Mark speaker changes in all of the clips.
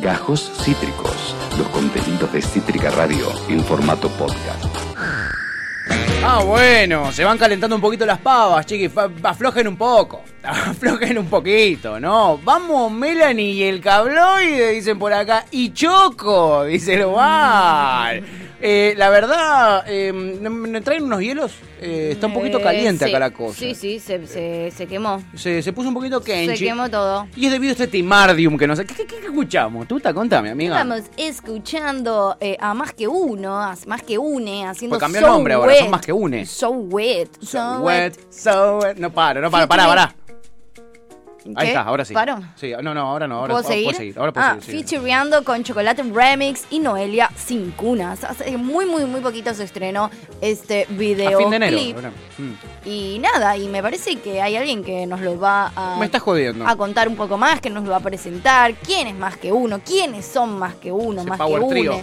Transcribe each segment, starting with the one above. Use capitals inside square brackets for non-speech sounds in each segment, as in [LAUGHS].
Speaker 1: Gajos Cítricos, los contenidos de Cítrica Radio en formato podcast.
Speaker 2: Ah, bueno, se van calentando un poquito las pavas, chiquis. fa- Aflojen un poco. [LAUGHS] Aflojen un poquito, ¿no? Vamos, Melanie y el cabloide, dicen por acá. Y Choco, dice el bar. Eh, la verdad, eh, ¿me- ¿me traen unos hielos? Eh, está un poquito
Speaker 3: Eh,
Speaker 2: caliente
Speaker 3: sí.
Speaker 2: acá la cosa.
Speaker 3: Sí, sí, se, se, se quemó.
Speaker 2: Se, se puso un poquito kenchi.
Speaker 3: Se quemó todo.
Speaker 2: Y es debido a este timardium que no sé. ¿Qué, qué, qué escuchamos? Tú te contame, amiga.
Speaker 3: Estamos escuchando eh, a Más que Uno, a Más que Une, haciendo
Speaker 2: Pues cambió el
Speaker 3: So
Speaker 2: nombre ahora,
Speaker 3: Wet.
Speaker 2: son Más que Une.
Speaker 3: So Wet. So,
Speaker 2: So
Speaker 3: Wet.
Speaker 2: wet, so wet. No paro, no paro, pará,
Speaker 3: Featuring-
Speaker 2: Ahí está, ahora sí.
Speaker 3: ¿Paro?
Speaker 2: Sí, no, no, ahora no, ahora
Speaker 3: ¿Puedo
Speaker 2: ahora
Speaker 3: seguir?
Speaker 2: puedo seguir. Ahora puedo
Speaker 3: ah,
Speaker 2: seguir, sí.
Speaker 3: featureando con Chocolate Remix y Noelia Sin Cunas. Hace muy, muy, muy poquito se estrenó este
Speaker 2: A
Speaker 3: video
Speaker 2: fin de enero.
Speaker 3: clip.
Speaker 2: Mm.
Speaker 3: Y nada, y me parece que hay alguien que nos lo va a,
Speaker 2: Me estás jodiendo.
Speaker 3: a contar un poco más, que nos lo va a presentar. ¿Quién es más que uno? ¿Quiénes son más que uno?
Speaker 2: Ese
Speaker 3: más
Speaker 2: power
Speaker 3: que
Speaker 2: trio.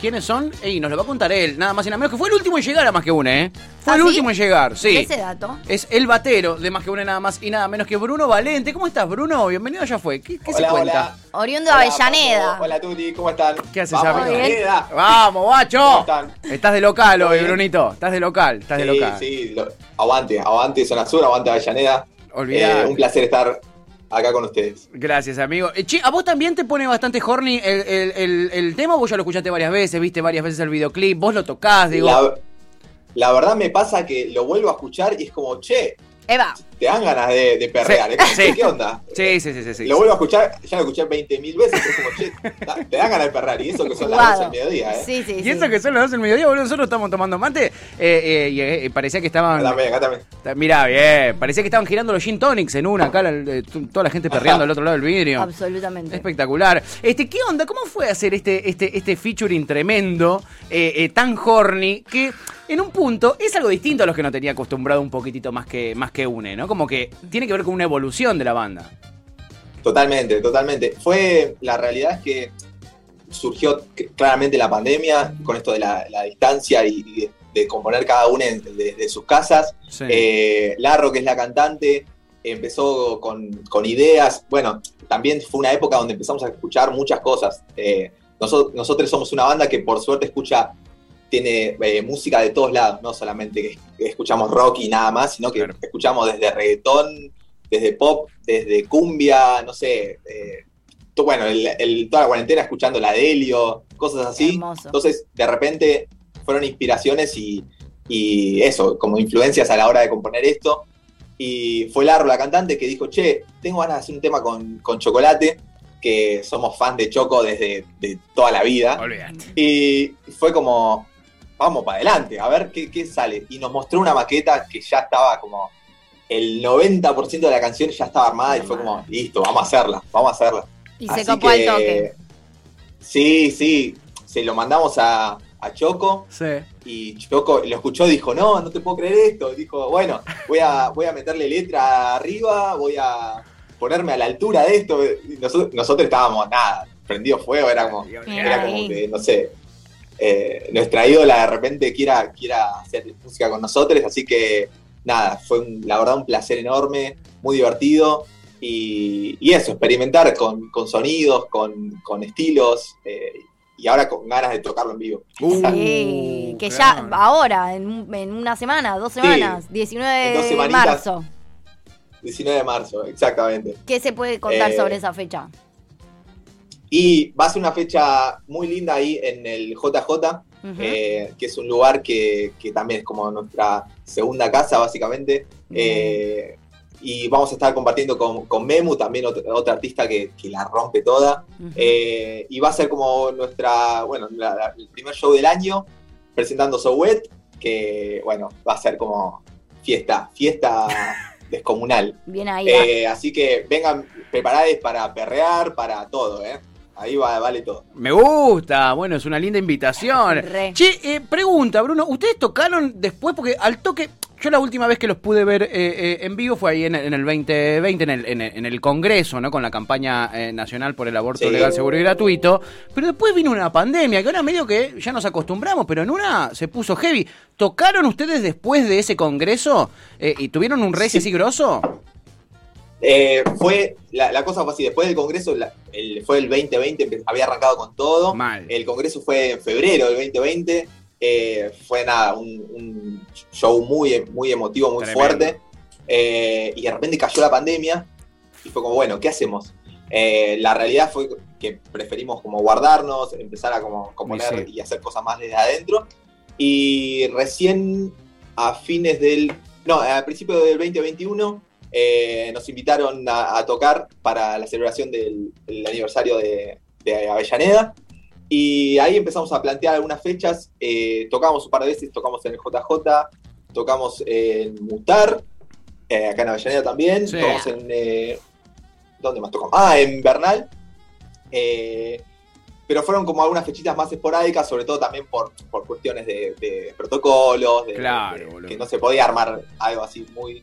Speaker 2: ¿Quiénes son? Ey, nos lo va a contar él, nada más y nada menos que fue el último en llegar a más que une, ¿eh? Fue
Speaker 3: ¿Ah,
Speaker 2: el
Speaker 3: sí?
Speaker 2: último en llegar, sí.
Speaker 3: Ese dato.
Speaker 2: Es el batero de más que une nada más y nada menos que Bruno Valente. ¿Cómo estás, Bruno? Bienvenido, ya fue. ¿Qué, qué se
Speaker 4: Hola,
Speaker 2: cuenta?
Speaker 4: hola.
Speaker 3: Oriundo de
Speaker 4: Hola,
Speaker 3: Avellaneda.
Speaker 4: Paco. Hola, Tuti, ¿cómo están?
Speaker 2: ¿Qué haces,
Speaker 4: Vamos? Avellaneda.
Speaker 2: Vamos, guacho.
Speaker 4: ¿Cómo están?
Speaker 2: Estás de local
Speaker 4: ¿Todo
Speaker 2: hoy? Brunito. Estás de local, estás de
Speaker 4: Sí,
Speaker 2: local.
Speaker 4: sí, lo- aguante, aguante Zona Sur, aguante Avellaneda. Eh, un placer estar acá con ustedes.
Speaker 2: Gracias, amigo. Eh, che, ¿a vos también te pone bastante horny el, el- el- el tema? Vos ya lo escuchaste varias veces, viste varias veces el videoclip, vos lo tocás, digo.
Speaker 4: La, la verdad me pasa que lo vuelvo a escuchar y es como, che,
Speaker 3: Eva.
Speaker 4: te dan ganas de, de perrear.
Speaker 2: Sí, sí.
Speaker 4: ¿Qué onda?
Speaker 2: Sí, sí, sí, sí. sí.
Speaker 4: Lo vuelvo a escuchar, ya lo escuché 20.000 veces, pero es como, che, da- te dan ganas de perrear. Y eso que son las
Speaker 3: Jugado.
Speaker 4: 12 del mediodía, ¿eh?
Speaker 3: Sí, sí,
Speaker 2: Y
Speaker 3: sí.
Speaker 2: eso que son las 12 del mediodía, boludo, nosotros estamos tomando mate eh, eh, y eh, parecía que estaban...
Speaker 4: Acá también, acá también.
Speaker 2: Mirá, bien, parecía que estaban girando los gin tonics en una, acá la- eh, toda la gente perreando al otro lado del vidrio.
Speaker 3: Absolutamente.
Speaker 2: Espectacular. Este, ¿qué onda? ¿Cómo fue hacer este, este, este featuring tremendo, eh, eh, tan horny, que en un punto es algo distinto a los que no tenía acostumbrado un poquitito más que, más que une, ¿no? Como que tiene que ver con una evolución de la banda.
Speaker 4: Totalmente, totalmente. Fue, la realidad es que surgió claramente la pandemia con esto de la, la distancia y, y de, de componer cada uno en- de, de sus casas.
Speaker 2: Sí.
Speaker 4: Eh, Larro, que es la cantante, empezó con, con ideas. Bueno, también fue una época donde empezamos a escuchar muchas cosas. Eh, nosotros, nosotros somos una banda que por suerte escucha, tiene eh, música de todos lados, no solamente que, escuchamos rock y nada más, sino que
Speaker 2: Claro.
Speaker 4: escuchamos desde reggaetón, desde pop, desde cumbia, no sé. eh, bueno, el- el- toda la cuarentena escuchando la Delio, cosas así.
Speaker 3: Hermoso.
Speaker 4: Entonces, de repente fueron inspiraciones y, y eso, como influencias a la hora de componer esto. Y fue Larro, la cantante, que dijo, che, tengo ganas de hacer un tema con, con Chocolate, que somos fans de Choco desde de toda la vida. Y fue como, vamos para adelante, a ver qué, qué sale. Y nos mostró una maqueta que ya estaba como, el 90% de la canción ya estaba armada y fue como, listo, vamos a hacerla, vamos a hacerla.
Speaker 3: Y se
Speaker 4: Así
Speaker 3: copó al
Speaker 4: que,
Speaker 3: toque.
Speaker 4: Sí, sí, se lo mandamos a, a Choco
Speaker 2: Sí.
Speaker 4: y Choco lo escuchó y dijo, no, no te puedo creer esto. Dijo, bueno, voy a, voy a meterle letra arriba, voy a ponerme a la altura de esto. Nosotros, nosotros estábamos, nada, prendido fuego, era como, era como que, no sé, eh, nuestra ídola de repente quiera, quiera hacer música con nosotros, así que nada, fue un- la verdad un placer enorme, muy divertido. Y, y eso, experimentar con, con sonidos, con, con estilos, eh, y ahora con ganas de tocarlo en vivo.
Speaker 3: Sí,
Speaker 2: Uh,
Speaker 3: que
Speaker 2: claro.
Speaker 3: ya ahora, en, en una semana, dos semanas, 19
Speaker 4: en dos
Speaker 3: de
Speaker 4: semanitas.
Speaker 3: marzo.
Speaker 4: 19 de marzo, exactamente.
Speaker 3: ¿Qué se puede contar
Speaker 4: Eh,
Speaker 3: sobre esa fecha?
Speaker 4: Y va a ser una fecha muy linda ahí en el JJ,
Speaker 3: Ujú.
Speaker 4: eh, que es un lugar que, que también es como nuestra segunda casa, básicamente. Eh, y vamos a estar compartiendo con, con Memu, también otra, otra artista que, que la rompe toda. Eh, y va a ser como nuestra, bueno, la- la- el primer show del año, presentando So Wet, que, bueno, va a ser como fiesta, fiesta [LAUGHS] descomunal.
Speaker 3: Bien ahí.
Speaker 4: Eh, así que vengan preparados para perrear, para todo, ¿eh? Ahí va, vale todo.
Speaker 2: Me gusta, bueno, es una linda invitación.
Speaker 3: Re.
Speaker 2: Che, eh, pregunta, Bruno, ¿ustedes tocaron después? Porque al toque, yo la última vez que los pude ver eh, eh, en vivo fue ahí en, en el 2020, en el, en el- en el Congreso, ¿no? Con la campaña eh, nacional por el aborto
Speaker 4: Sí.
Speaker 2: legal, seguro y gratuito. Pero después vino una pandemia, que ahora medio que ya nos acostumbramos, pero en una se puso heavy. ¿Tocaron ustedes después de ese Congreso? Eh, ¿Y tuvieron un rey
Speaker 4: Sí.
Speaker 2: así grosso?
Speaker 4: Eh, fue, la, la cosa fue así, después del Congreso, la- el- fue el 2020, empe- había arrancado con todo.
Speaker 2: Mal.
Speaker 4: El Congreso fue en febrero del 2020. eh, fue nada, un, un show muy, muy emotivo, muy
Speaker 2: Tremendo.
Speaker 4: fuerte. eh, y de repente cayó la pandemia y fue como, bueno, ¿qué hacemos? Eh, la realidad fue que preferimos como guardarnos, empezar a como componer
Speaker 2: sí.
Speaker 4: y hacer cosas más desde adentro. Y recién a fines del... No, al principio del 2021 eh, nos invitaron a, a tocar para la celebración del, del aniversario de, de Avellaneda. Y ahí empezamos a plantear algunas fechas. eh, tocamos un par de veces, tocamos en el JJ, tocamos en Mutar, eh, acá en Avellaneda también.
Speaker 2: Sí.
Speaker 4: Tocamos en. eh, ¿Dónde más tocamos? Ah, en Bernal. Eh, pero fueron como algunas fechitas más esporádicas, sobre todo también por, por cuestiones de, de protocolos, de,
Speaker 2: Claro,
Speaker 4: de-
Speaker 2: boludo.
Speaker 4: que no se podía armar algo así muy,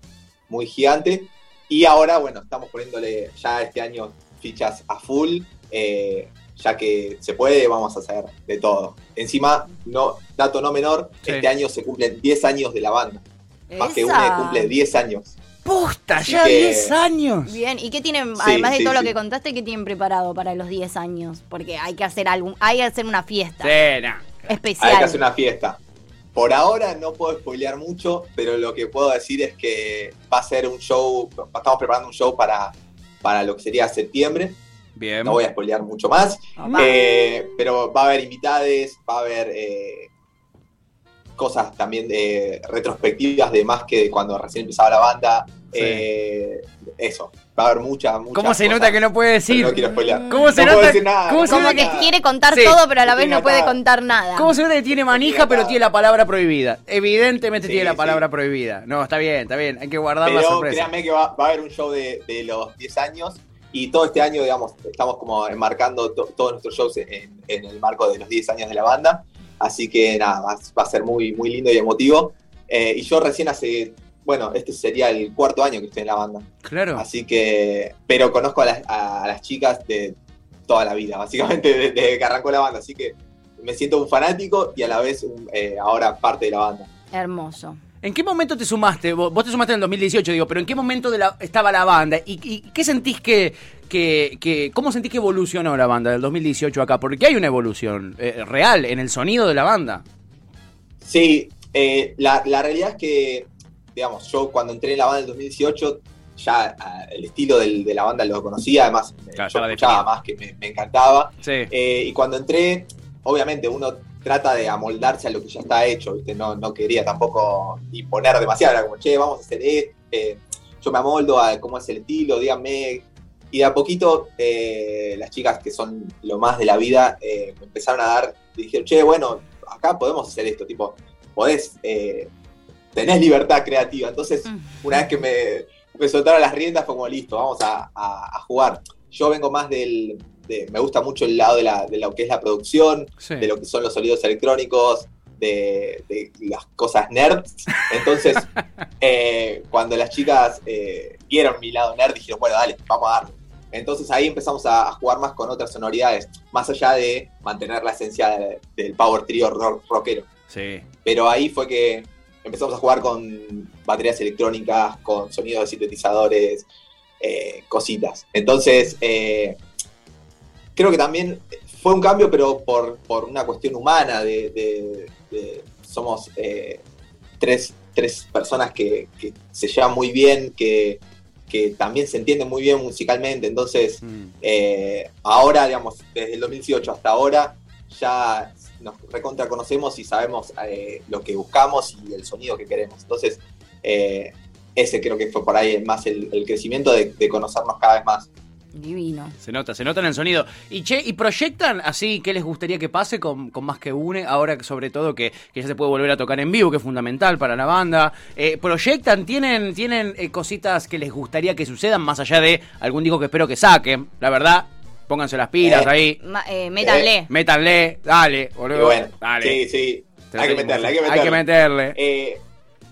Speaker 4: muy gigante. Y ahora, bueno, estamos poniéndole ya este año fichas a full. eh, ya que se puede, vamos a hacer de todo. Encima, no, dato no menor,
Speaker 2: Sí.
Speaker 4: este año se cumplen 10 años de la banda. Más que una cumple 10 años.
Speaker 2: ¡Posta!
Speaker 4: Así
Speaker 2: ¡Ya
Speaker 4: que-
Speaker 2: 10 años!
Speaker 3: Bien, ¿y qué tienen,
Speaker 4: Sí,
Speaker 3: además de
Speaker 4: sí,
Speaker 3: todo lo que contaste, qué tienen preparado para los 10 años? Porque hay que hacer algún, hay que hacer una fiesta
Speaker 2: nah.
Speaker 3: especial.
Speaker 4: Hay que hacer una fiesta. Por ahora no puedo spoilear mucho, pero lo que puedo decir es que va a ser un show, estamos preparando un show para, para lo que sería septiembre.
Speaker 2: Bien.
Speaker 4: No voy a spoilear mucho más,
Speaker 3: Ah.
Speaker 4: Eh, pero va a haber invitades, va a haber eh, cosas también de retrospectivas de más que de cuando recién empezaba la banda.
Speaker 2: Sí.
Speaker 4: Eh, eso, va a haber mucha, mucha.
Speaker 2: ¿Cómo se nota que no puede decir?
Speaker 4: No quiero spoilear.
Speaker 2: ¿Cómo se
Speaker 4: no
Speaker 2: nota-
Speaker 4: puedo decir nada.
Speaker 2: cómo
Speaker 4: no
Speaker 2: se
Speaker 4: puedo
Speaker 3: Como
Speaker 2: nota
Speaker 3: que
Speaker 4: nada.
Speaker 3: quiere contar
Speaker 2: Sí.
Speaker 3: todo, pero a la vez no puede contar nada.
Speaker 2: ¿Cómo se nota que tiene manija, pero tiene la palabra prohibida? Evidentemente
Speaker 4: Sí,
Speaker 2: tiene la
Speaker 4: sí.
Speaker 2: palabra prohibida. No, está bien, está bien. Hay que guardar la
Speaker 4: Pero
Speaker 2: sorpresa.
Speaker 4: créanme que va, va a haber un show de, de los 10 años y todo este año, digamos, estamos como enmarcando to- todos nuestros shows en, en el marco de los 10 años de la banda. Así que nada, va, va a ser muy, muy lindo y emotivo. Eh, y yo recién hace, bueno, este sería el cuarto año que estoy en la banda.
Speaker 2: Claro.
Speaker 4: Así que, pero conozco a las, a las chicas de toda la vida, básicamente desde, que arrancó la banda. Así que me siento un fanático y a la vez un, eh, ahora parte de la banda.
Speaker 3: Hermoso.
Speaker 2: ¿En qué momento te sumaste? Vos, vos te sumaste en el 2018, digo, pero ¿en qué momento de la- estaba la banda? ¿Y, y qué sentís que, que, que- ¿Cómo sentís que evolucionó la banda del 2018 acá? Porque hay una evolución eh, real en el sonido de la banda.
Speaker 4: Sí, eh, la, la realidad es que, digamos, yo cuando entré en la banda en el 2018, ya ah, el estilo del- de la banda lo conocía, además
Speaker 2: Claro,
Speaker 4: yo escuchaba más que me, me encantaba.
Speaker 2: Sí.
Speaker 4: Eh, y cuando entré, obviamente uno trata de amoldarse a lo que ya está hecho, ¿viste? No, no quería tampoco imponer demasiado, era como, che, vamos a hacer esto, eh, yo me amoldo a cómo es el estilo, díganme. Y de a poquito, eh, las chicas que son lo más de la vida, eh, me empezaron a dar, y dijeron, che, bueno, acá podemos hacer esto, tipo, podés, eh, tenés libertad creativa. Entonces, una vez que me, me soltaron las riendas, fue como listo, vamos a, a- a jugar. Yo vengo más del. de- me gusta mucho el lado de, la, de lo que es la producción,
Speaker 2: sí.
Speaker 4: de lo que son los sonidos electrónicos, de, de las cosas nerds. Entonces, [LAUGHS] eh, cuando las chicas eh, vieron mi lado nerd, dijeron, bueno, dale, vamos a darle. Entonces ahí empezamos a, a jugar más con otras sonoridades, más allá de mantener la esencia de- del power trio rock- rockero.
Speaker 2: Sí.
Speaker 4: Pero ahí fue que empezamos a jugar con baterías electrónicas, con sonidos de sintetizadores, eh, cositas. Entonces, eh, creo que también fue un cambio, pero por, por una cuestión humana, de, de- de- somos eh, tres, tres personas que, que se llevan muy bien, que, que también se entienden muy bien musicalmente. Entonces,
Speaker 2: Mm.
Speaker 4: ahora, digamos, desde el 2018 hasta ahora, ya nos recontra conocemos y sabemos eh, lo que buscamos y el sonido que queremos. Entonces, eh, ese creo que fue por ahí más el, el crecimiento de, de conocernos cada vez más.
Speaker 3: Divino.
Speaker 2: Se nota, se nota en el sonido. Y che, ¿y proyectan así qué les gustaría que pase con, con Más que Une? Ahora que sobre todo que, que ya se puede volver a tocar en vivo, que es fundamental para la banda. Eh, ¿Proyectan? ¿Tienen, tienen eh, cositas que les gustaría que sucedan más allá de algún disco que espero que saquen? La verdad, pónganse las pilas
Speaker 4: Eh.
Speaker 2: ahí.
Speaker 3: Eh, métanle.
Speaker 2: Métanle, dale, boludo.
Speaker 4: bueno,
Speaker 2: dale.
Speaker 4: sí, sí, hay que meterle, hay que
Speaker 2: Hay
Speaker 4: meterle.
Speaker 2: que meterle.
Speaker 4: Eh,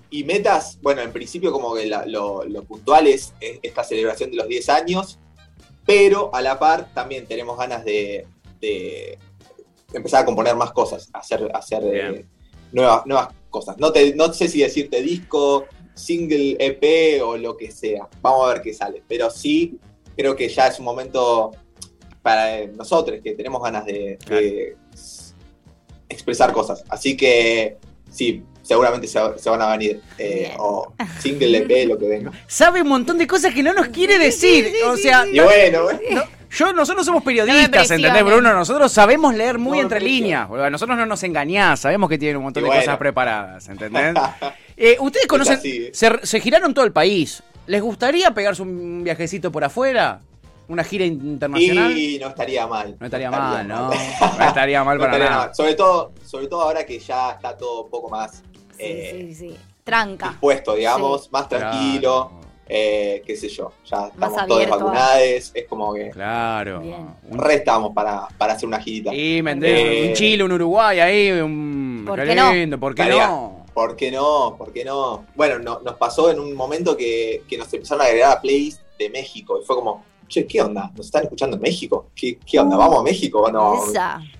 Speaker 4: y metas, bueno, en principio como que la- lo, lo puntual es, es esta celebración de los 10 años, pero a la par también tenemos ganas de, de empezar a componer más cosas, hacer, hacer eh, nuevas, nuevas cosas. No, te, no sé si decirte disco, single EP o lo que sea. Vamos a ver qué sale. Pero sí, creo que ya es un momento para nosotros que tenemos ganas de, de expresar cosas. Así que sí, seguramente se, se van a venir. eh, o single [LAUGHS] EP, lo que venga.
Speaker 2: Sabe un montón de cosas que no nos quiere decir. O sea,
Speaker 4: Y bueno, bueno.
Speaker 2: yo, nosotros somos
Speaker 3: No
Speaker 2: periodistas. ¿entendés, Bruno? Nosotros sabemos leer muy
Speaker 4: No
Speaker 2: entre líneas. A nosotros no nos engañás, sabemos que tienen un montón
Speaker 4: Y
Speaker 2: de
Speaker 4: bueno.
Speaker 2: cosas preparadas, ¿entendés? [LAUGHS] Eh, Ustedes conocen,
Speaker 4: así.
Speaker 2: se, se giraron todo el país. ¿Les gustaría pegarse un viajecito por afuera? ¿Una gira internacional?
Speaker 4: Y no estaría mal.
Speaker 2: No estaría mal, ¿no? [LAUGHS] No estaría mal [LAUGHS]
Speaker 4: No
Speaker 2: para
Speaker 4: estaría
Speaker 2: nada.
Speaker 4: mal. Sobre todo, sobre todo ahora que ya está todo un poco más
Speaker 3: Sí,
Speaker 4: eh,
Speaker 3: sí, sí. Tranca.
Speaker 4: dispuesto, digamos, más
Speaker 2: Claro.
Speaker 4: tranquilo, eh, qué sé yo. Ya estamos todos
Speaker 3: abierto a-
Speaker 4: vacunados, es como que
Speaker 2: Claro.
Speaker 3: Bien.
Speaker 2: Un-
Speaker 4: re estamos para, para hacer una girita.
Speaker 2: Y Mendez,
Speaker 4: Eh,
Speaker 2: un Chile, un Uruguay ahí, un...
Speaker 3: ¿Por qué no?
Speaker 2: lindo, ¿por qué no?
Speaker 4: ¿Por qué no? ¿Por qué no? Bueno, no- nos pasó en un momento que, que nos empezaron a agregar a playlist de México y fue como, che, ¿qué onda? ¿Nos están escuchando en México? ¿Qué, qué onda? ¿Vamos a México o no?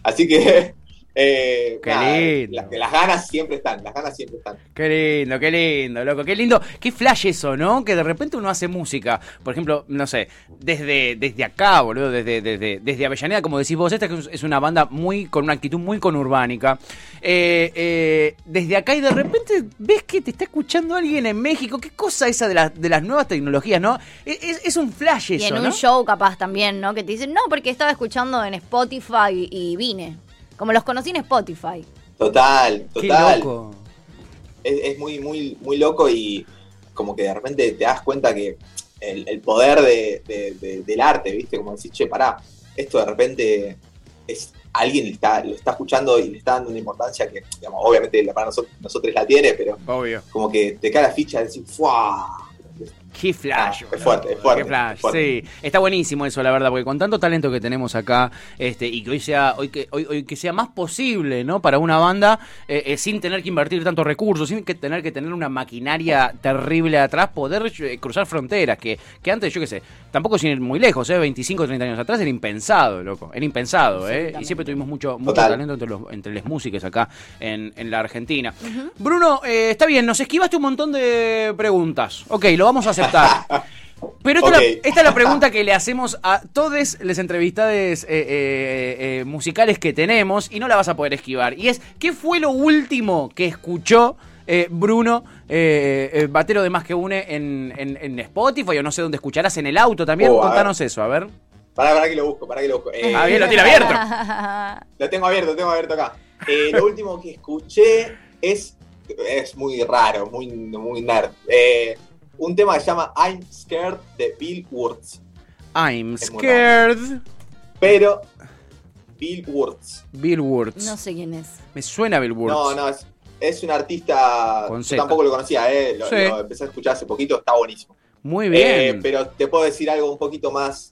Speaker 4: Así que, eh,
Speaker 2: Qué
Speaker 4: nada,
Speaker 2: lindo.
Speaker 4: las, las ganas siempre están, las ganas siempre están.
Speaker 2: Qué lindo, qué lindo, loco, qué lindo. Qué flash eso, ¿no? Que de repente uno hace música. Por ejemplo, no sé, desde, desde acá, boludo, desde, desde, desde Avellaneda, como decís vos, esta es- una banda muy con una actitud muy conurbánica. Eh, eh, desde acá y de repente ves que te está escuchando alguien en México. Qué cosa esa de, las de las nuevas tecnologías, ¿no? Es, es- un flash
Speaker 3: Y
Speaker 2: eso,
Speaker 3: en un
Speaker 2: ¿no?
Speaker 3: show capaz también, ¿no? Que te dicen, no, porque estaba escuchando en Spotify y vine. Como los conocí en Spotify.
Speaker 4: Total,
Speaker 2: Qué
Speaker 4: total.
Speaker 2: loco.
Speaker 4: Es, es muy, muy, muy loco y como que de repente te das cuenta que el, el poder de- de- de- del arte, ¿viste? Como decís, che, pará, esto de repente es alguien está, lo está escuchando y le está dando una importancia que, digamos, obviamente para nosotros, nosotros la tiene, pero
Speaker 2: Obvio.
Speaker 4: como que te cae la ficha de decir, ¡fuah!
Speaker 2: Qué flash.
Speaker 4: Ah, es fuerte, es fuerte,
Speaker 2: Qué flash,
Speaker 4: es fuerte.
Speaker 2: sí. Está buenísimo eso, la verdad, porque con tanto talento que tenemos acá, este, y que hoy sea, hoy que, hoy, hoy que sea más posible, ¿no? Para una banda, eh, eh, sin tener que invertir tantos recursos, sin que tener que tener una maquinaria terrible atrás, poder eh, cruzar fronteras, que, que antes, yo qué sé, tampoco sin ir muy lejos, ¿eh? 25 o 30 años atrás era impensado, loco. Era impensado, ¿eh? Y siempre tuvimos mucho, mucho
Speaker 4: Total.
Speaker 2: talento entre los, entre las músicas acá en, en la Argentina. Bruno, eh, está bien, nos esquivaste un montón de preguntas. Ok, lo vamos a aceptar. Pero esta, es la, esta es la pregunta que le hacemos a todos los entrevistades eh, eh, eh, musicales que tenemos y no la vas a poder esquivar. Y es, ¿qué fue lo último que escuchó Bruno, batero de Más que Une, en, en- en Spotify o no sé dónde escucharás, en el auto también?
Speaker 4: Oh.
Speaker 2: Contanos eso, a ver.
Speaker 4: Pará, pará que lo busco, pará que lo busco.
Speaker 2: Ah, bien, lo tiene abierto. [LAUGHS]
Speaker 4: Lo tengo abierto, lo tengo abierto acá. Lo último que escuché es, es muy raro, muy, muy nerd. Eh, un tema que se llama I'm Scared de Bill Wurtz.
Speaker 2: I'm
Speaker 4: Es
Speaker 2: scared.
Speaker 4: Pero Bill Wurtz.
Speaker 2: Bill Wurtz.
Speaker 3: No sé quién es.
Speaker 2: Me suena Bill Wurtz.
Speaker 4: No, no, es, es un artista.
Speaker 2: Con
Speaker 4: yo tampoco lo conocía, eh, lo,
Speaker 2: Sí.
Speaker 4: lo empecé a escuchar hace poquito, está buenísimo.
Speaker 2: Muy
Speaker 4: Eh,
Speaker 2: bien.
Speaker 4: pero te puedo decir algo un poquito más,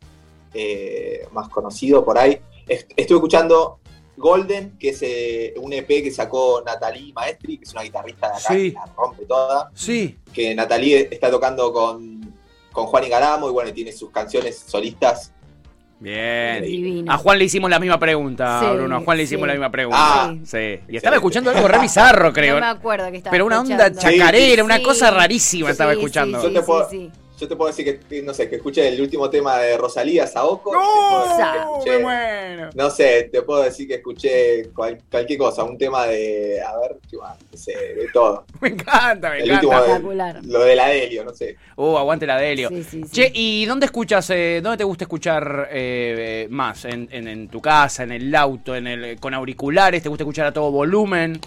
Speaker 4: eh, más conocido por ahí. Est- Estuve escuchando Golden, que es eh, un EP que sacó Natalie Maestri, que es una guitarrista de acá
Speaker 2: Sí.
Speaker 4: que la rompe toda.
Speaker 2: Sí.
Speaker 4: Que Natalie está tocando con, con Juan Igaramo y bueno, y tiene sus canciones solistas.
Speaker 2: Bien.
Speaker 3: Divino.
Speaker 2: A Juan le hicimos la misma pregunta,
Speaker 3: Sí,
Speaker 2: Bruno. A Juan le hicimos
Speaker 3: sí.
Speaker 2: la misma pregunta.
Speaker 4: Ah.
Speaker 2: sí. Y estaba escuchando algo re bizarro, creo.
Speaker 3: No me acuerdo que estaba
Speaker 2: Pero una onda chacarera, una
Speaker 3: Sí.
Speaker 2: cosa rarísima
Speaker 3: Sí,
Speaker 2: estaba escuchando.
Speaker 3: Sí,
Speaker 4: Yo te
Speaker 3: sí,
Speaker 4: puedo-
Speaker 3: sí.
Speaker 4: Yo te puedo decir que, no sé, que escuché el último tema de Rosalía, Saoko.
Speaker 2: ¡No!
Speaker 4: Te puedo decir que
Speaker 3: ¡No!
Speaker 4: escuché-
Speaker 2: bueno!
Speaker 4: No sé, te puedo decir que escuché cual- cualquier cosa, un tema de, a ver. No sé, de todo. [LAUGHS]
Speaker 2: Me encanta, me
Speaker 4: El
Speaker 2: encanta.
Speaker 4: último de-
Speaker 3: Espectacular.
Speaker 4: lo de la Delio, no sé.
Speaker 2: Uh, aguante la Delio.
Speaker 3: Sí, sí, sí.
Speaker 2: Che, ¿y dónde escuchas, eh, dónde te gusta escuchar eh, eh, más? ¿En, en- en tu casa, en el auto, en el, con auriculares? ¿Te gusta escuchar a todo volumen?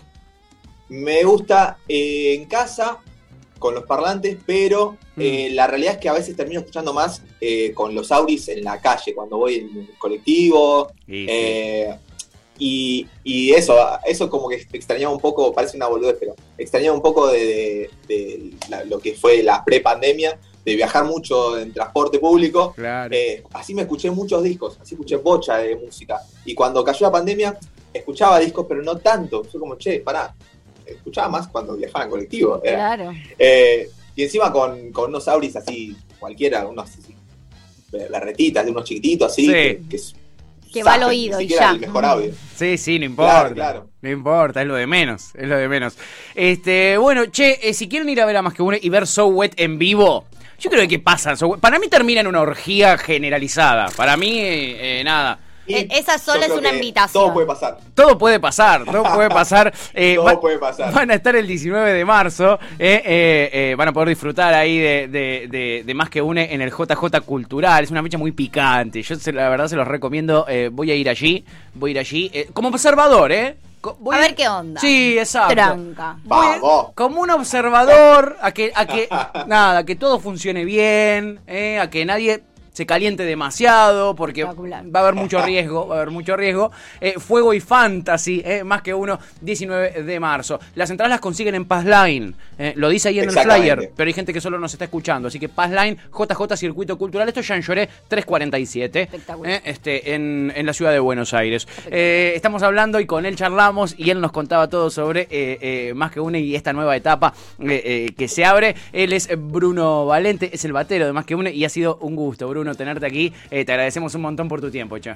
Speaker 4: Me gusta eh, en casa con los parlantes, pero
Speaker 2: Mm.
Speaker 4: eh, la realidad es que a veces termino escuchando más eh, con los auris en la calle, cuando voy en el colectivo.
Speaker 2: Y-
Speaker 4: eh, y, y eso, eso como que extrañaba un poco, parece una boludez, pero extrañaba un poco de, de- de la- lo que fue la pre-pandemia, de viajar mucho en transporte público.
Speaker 2: Claro.
Speaker 4: Eh, así me escuché muchos discos, así escuché bocha de música. Y cuando cayó la pandemia, escuchaba discos, pero no tanto. Fue como, che, pará, escuchaba más cuando viajaba en colectivo. Era-
Speaker 3: Claro.
Speaker 4: Eh, y encima con, con unos auris así, cualquiera, unos así, berretitas de unos chiquititos así,
Speaker 2: Sí.
Speaker 4: que, que s-
Speaker 3: Que va al oído y ya.
Speaker 4: el mejor audio.
Speaker 2: Sí, sí, no importa.
Speaker 4: Claro, claro.
Speaker 2: No importa, es lo de menos, es lo de menos. Este, bueno, che, eh, si quieren ir a ver a Más que Uno y ver So Wet en vivo, yo creo que pasa. en So Wet. Para mí termina en una orgía generalizada. Para mí, eh, nada.
Speaker 4: Y
Speaker 3: Eh, esa sola es una invitación.
Speaker 4: Todo puede pasar.
Speaker 2: Todo puede pasar, todo [LAUGHS] puede pasar. Eh,
Speaker 4: Todo
Speaker 2: va-
Speaker 4: puede pasar.
Speaker 2: Van a estar el 19 de marzo, eh, eh, eh, van a poder disfrutar ahí de, de- de- de Más que Une en el JJ Cultural. Es una fecha muy picante. Yo se- la verdad se los recomiendo. eh, voy a ir allí, voy a ir allí eh, como observador, ¿eh? Voy
Speaker 3: A ver qué onda.
Speaker 2: Sí, exacto.
Speaker 3: Tranca.
Speaker 4: Vamos.
Speaker 2: como un observador a que, a que [LAUGHS] nada, que todo funcione bien, eh, a que nadie se caliente demasiado, porque va a haber mucho riesgo, va a haber mucho riesgo. Eh, Fuego y Fantasy, eh, más que uno, 19 de marzo. Las entradas las consiguen en Passline, eh, lo dice ahí en el flyer, pero hay gente que solo nos está escuchando, así que Passline, JJ Circuito Cultural, esto es Jean Lloré 347,
Speaker 3: Espectacular.
Speaker 2: eh, este, en, en la ciudad de Buenos Aires. Eh, estamos hablando y con él charlamos y él nos contaba todo sobre eh, eh, Más que Une y esta nueva etapa eh, eh, que se abre. Él es Bruno Valente, es el batero de Más que Une y ha sido un gusto, Bruno, tenerte aquí. Eh, te agradecemos un montón por tu tiempo, che.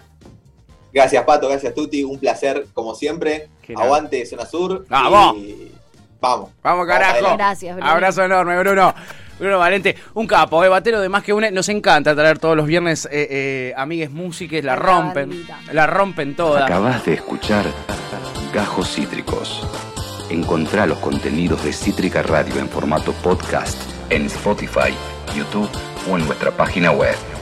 Speaker 4: Gracias, Pato. Gracias, Tuti. Un placer, como siempre.
Speaker 2: Qué.
Speaker 4: Aguante Zona Sur.
Speaker 2: ¡Vamos!
Speaker 4: y Vamos.
Speaker 2: Vamos, carajo.
Speaker 3: Gracias, Bruno.
Speaker 2: Abrazo enorme, Bruno. Bruno Valente, un capo, eh, batero de más que une. Nos encanta traer todos los viernes eh, eh, amigues músiques, la rompen, la rompen todas.
Speaker 1: Acabas de escuchar Gajos Cítricos. Encontrá los contenidos de Cítrica Radio en formato podcast en Spotify, YouTube o en nuestra página web.